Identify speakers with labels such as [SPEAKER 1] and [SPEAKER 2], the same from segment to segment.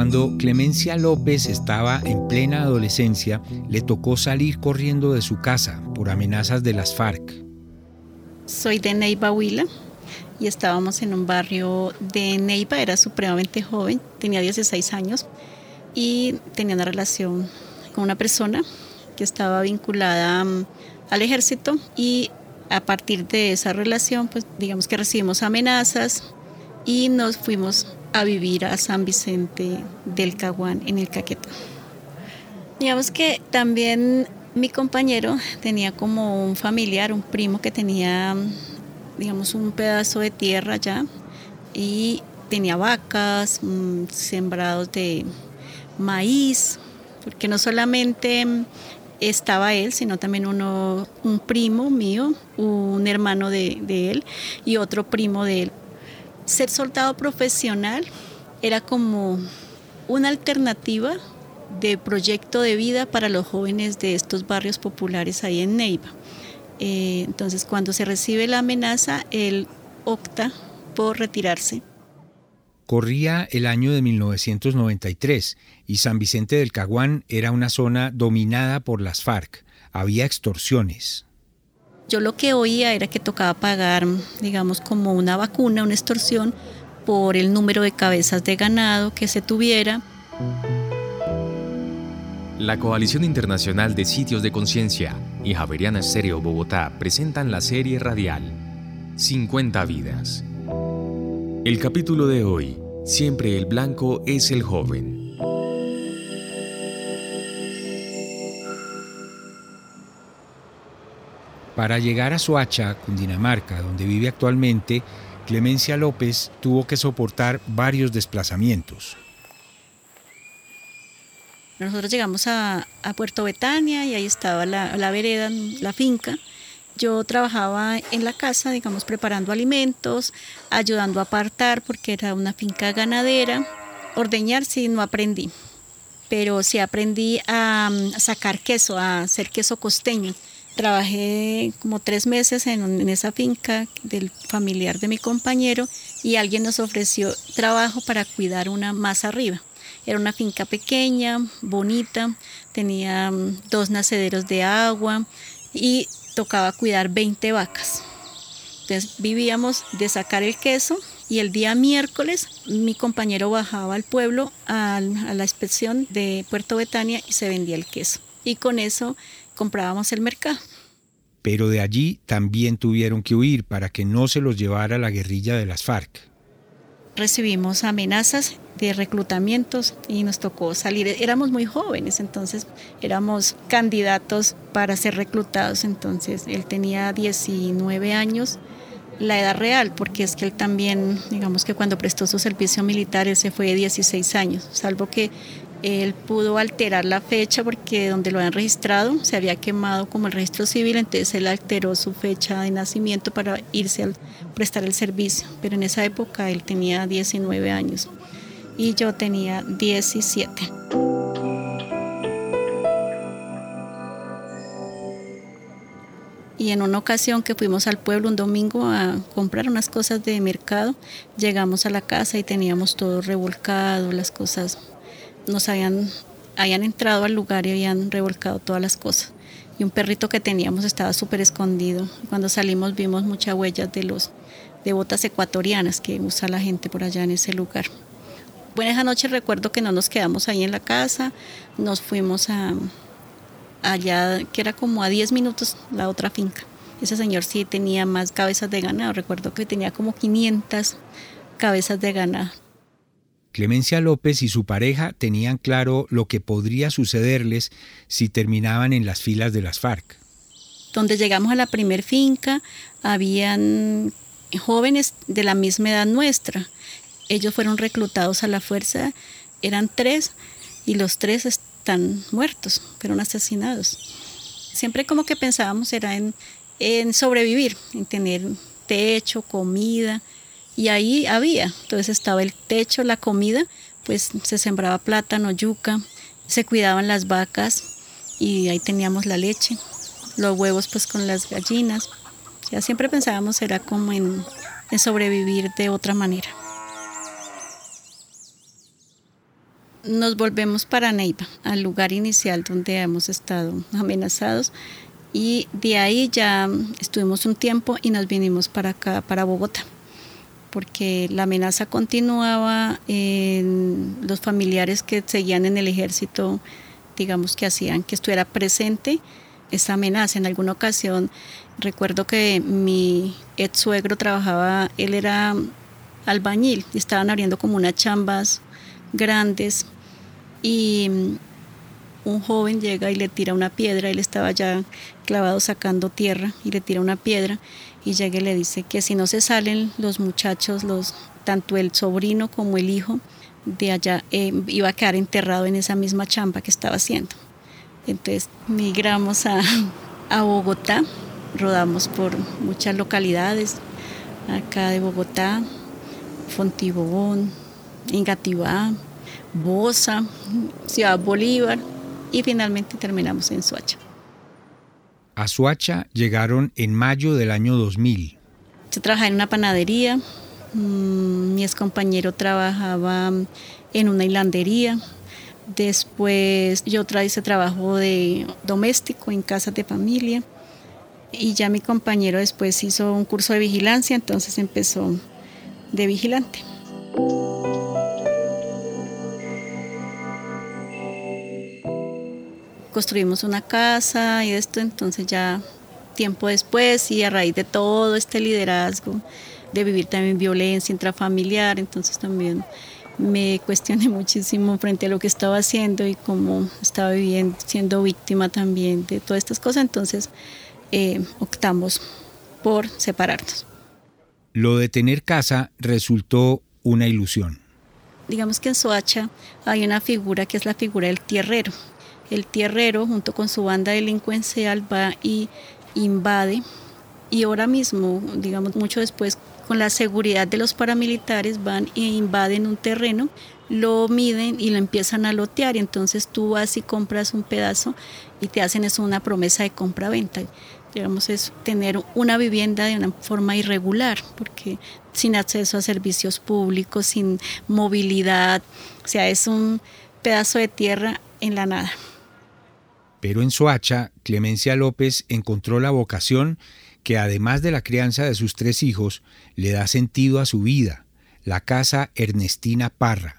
[SPEAKER 1] Cuando Clemencia López estaba en plena adolescencia, le tocó salir corriendo de su casa por amenazas de las FARC.
[SPEAKER 2] Soy de Neiva Huila y estábamos en un barrio de Neiva, era supremamente joven, tenía 16 años y tenía una relación con una persona que estaba vinculada mm, al ejército y a partir de esa relación, pues digamos que recibimos amenazas y nos fuimos a vivir a San Vicente del Caguán en el Caquetá. Digamos que también mi compañero tenía como un familiar, un primo que tenía, digamos, un pedazo de tierra allá y tenía vacas, mm, sembrados de maíz, porque no solamente estaba él, sino también uno, un primo mío, un hermano de, de él y otro primo de él ser soldado profesional era como una alternativa de proyecto de vida para los jóvenes de estos barrios populares ahí en Neiva. Eh, entonces, cuando se recibe la amenaza, él opta por retirarse.
[SPEAKER 1] Corría el año de 1993 y San Vicente del Caguán era una zona dominada por las FARC. Había extorsiones,
[SPEAKER 2] yo lo que oía era que tocaba pagar, digamos, como una vacuna, una extorsión, por el número de cabezas de ganado que se tuviera.
[SPEAKER 3] La Coalición Internacional de Sitios de Conciencia y Javeriana Estéreo Bogotá presentan la serie radial 50 vidas. El capítulo de hoy, Siempre el blanco es el joven.
[SPEAKER 1] Para llegar a Soacha, Cundinamarca, donde vive actualmente, Clemencia López tuvo que soportar varios desplazamientos.
[SPEAKER 2] Nosotros llegamos a, Puerto Betania y ahí estaba la, la, vereda, la finca. Yo trabajaba en la casa, digamos, preparando alimentos, ayudando a apartar porque era una finca ganadera. Ordeñar sí no aprendí, pero sí aprendí a sacar queso, a hacer queso costeño. Trabajé como tres meses en, esa finca del familiar de mi compañero y alguien nos ofreció trabajo para cuidar una más arriba. Era una finca pequeña, bonita, tenía mm, dos nacederos de agua y tocaba cuidar 20 vacas. Entonces vivíamos de sacar el queso y el día miércoles mi compañero bajaba al pueblo a, a la inspección de Puerto Betania y se vendía el queso. Y con eso comprábamos el mercado.
[SPEAKER 1] Pero de allí también tuvieron que huir para que no se los llevara la guerrilla de las FARC.
[SPEAKER 2] Recibimos amenazas de reclutamientos y nos tocó salir. Éramos muy jóvenes, entonces éramos candidatos para ser reclutados. Entonces él tenía 19 años, la edad real, porque es que él también, digamos que cuando prestó su servicio militar, él se fue de 16 años, salvo que él pudo alterar la fecha porque donde lo habían registrado se había quemado como el registro civil, entonces él alteró su fecha de nacimiento para irse a prestar el servicio. Pero en esa época él tenía 19 años y yo tenía 17. Y en una ocasión que fuimos al pueblo un domingo a comprar unas cosas de mercado, llegamos a la casa y teníamos todo revolcado, las cosas nos habían, habían entrado al lugar y habían revolcado todas las cosas. Y un perrito que teníamos estaba súper escondido. Cuando salimos vimos muchas huellas de los de botas ecuatorianas que usa la gente por allá en ese lugar. Bueno, esa noche recuerdo que no nos quedamos ahí en la casa, nos fuimos a allá, que era como a 10 minutos la otra finca. Ese señor sí tenía más cabezas de ganado, recuerdo que tenía como 500 cabezas de ganado.
[SPEAKER 1] Clemencia López y su pareja tenían claro lo que podría sucederles si terminaban en las filas de las FARC.
[SPEAKER 2] Donde llegamos a la primer finca, habían jóvenes de la misma edad nuestra. Ellos fueron reclutados a la fuerza, eran tres y los tres están muertos, fueron asesinados. Siempre como que pensábamos era en, en sobrevivir, en tener techo, comida, y ahí había, entonces estaba el techo, la comida, pues se sembraba plátano, yuca, se cuidaban las vacas y ahí teníamos la leche, los huevos pues con las gallinas. Ya siempre pensábamos era como en, sobrevivir de otra manera. Nos volvemos para Neiva, al lugar inicial donde hemos estado amenazados y de ahí ya estuvimos un tiempo y nos vinimos para acá, para Bogotá porque la amenaza continuaba, en los familiares que seguían en el ejército, digamos que hacían que estuviera presente esa amenaza. En alguna ocasión recuerdo que mi ex suegro trabajaba, él era albañil estaban abriendo como unas chambas grandes y un joven llega y le tira una piedra, él estaba ya clavado sacando tierra y le tira una piedra y llega y le dice que si no se salen los muchachos, los, tanto el sobrino como el hijo de allá, eh, iba a quedar enterrado en esa misma champa que estaba haciendo. Entonces migramos a, a Bogotá, rodamos por muchas localidades acá de Bogotá, Fontibón, Engativá, Bosa, Ciudad Bolívar y finalmente terminamos en Suacha.
[SPEAKER 1] A Suacha llegaron en mayo del año 2000.
[SPEAKER 2] Yo trabajaba en una panadería, mm, mi ex compañero trabajaba en una hilandería, después yo hice trabajo de doméstico en casas de familia y ya mi compañero después hizo un curso de vigilancia, entonces empezó de vigilante. Construimos una casa y esto, entonces ya tiempo después y a raíz de todo este liderazgo, de vivir también violencia intrafamiliar, entonces también me cuestioné muchísimo frente a lo que estaba haciendo y cómo estaba viviendo, siendo víctima también de todas estas cosas, entonces eh, optamos por separarnos.
[SPEAKER 1] Lo de tener casa resultó una ilusión.
[SPEAKER 2] Digamos que en Soacha hay una figura que es la figura del tierrero el tierrero junto con su banda delincuencial va y invade y ahora mismo, digamos mucho después, con la seguridad de los paramilitares van e invaden un terreno, lo miden y lo empiezan a lotear. Y entonces tú vas y compras un pedazo y te hacen eso una promesa de compra-venta. Digamos, es tener una vivienda de una forma irregular, porque sin acceso a servicios públicos, sin movilidad, o sea, es un pedazo de tierra en la nada.
[SPEAKER 1] Pero en Soacha, Clemencia López encontró la vocación que además de la crianza de sus tres hijos, le da sentido a su vida, la casa Ernestina Parra.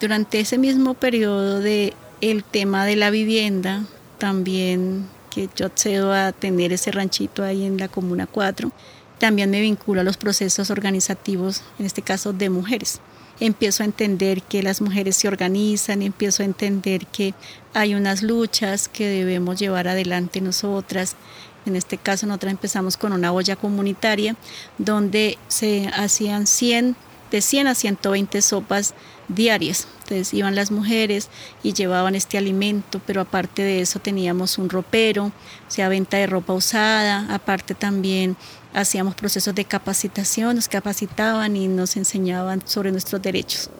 [SPEAKER 2] Durante ese mismo periodo de el tema de la vivienda, también que yo accedo a tener ese ranchito ahí en la Comuna 4, también me vinculo a los procesos organizativos, en este caso de mujeres empiezo a entender que las mujeres se organizan, empiezo a entender que hay unas luchas que debemos llevar adelante nosotras. En este caso nosotras empezamos con una olla comunitaria donde se hacían 100, de 100 a 120 sopas diarias. Entonces iban las mujeres y llevaban este alimento, pero aparte de eso teníamos un ropero, o sea, venta de ropa usada, aparte también hacíamos procesos de capacitación, nos capacitaban y nos enseñaban sobre nuestros derechos.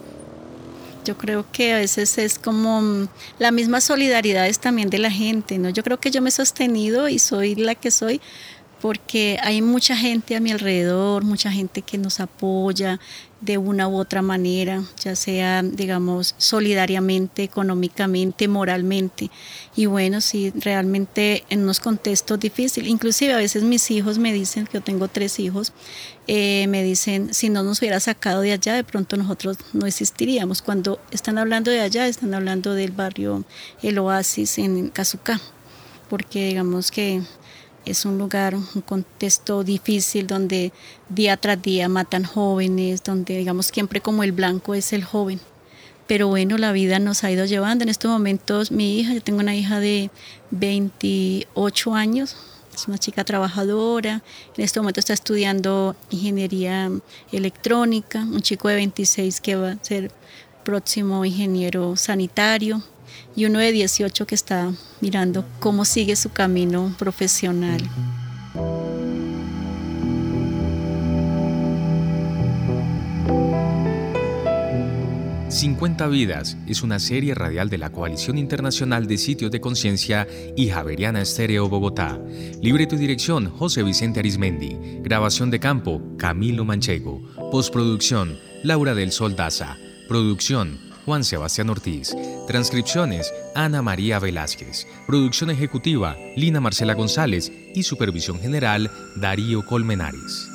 [SPEAKER 2] Yo creo que a veces es como mm, la misma solidaridad es también de la gente, ¿no? Yo creo que yo me he sostenido y soy la que soy porque hay mucha gente a mi alrededor, mucha gente que nos apoya de una u otra manera, ya sea, digamos, solidariamente, económicamente, moralmente. Y bueno, sí, realmente en unos contextos difíciles, inclusive a veces mis hijos me dicen, que yo tengo tres hijos, eh, me dicen, si no nos hubiera sacado de allá, de pronto nosotros no existiríamos. Cuando están hablando de allá, están hablando del barrio El Oasis en Cazucá, porque digamos que es un lugar, un contexto difícil donde día tras día matan jóvenes, donde digamos siempre como el blanco es el joven. Pero bueno, la vida nos ha ido llevando. En estos momentos mi hija, yo tengo una hija de 28 años, es una chica trabajadora, en este momento está estudiando ingeniería electrónica, un chico de 26 que va a ser próximo ingeniero sanitario. Y uno de 18 que está mirando cómo sigue su camino profesional.
[SPEAKER 3] 50 Vidas es una serie radial de la Coalición Internacional de Sitios de Conciencia y Javeriana Estéreo Bogotá. Libreto y dirección José Vicente Arismendi. Grabación de campo Camilo Manchego. Postproducción Laura del Sol Daza. Producción Juan Sebastián Ortiz. Transcripciones Ana María Velázquez. Producción ejecutiva Lina Marcela González y supervisión general Darío Colmenares.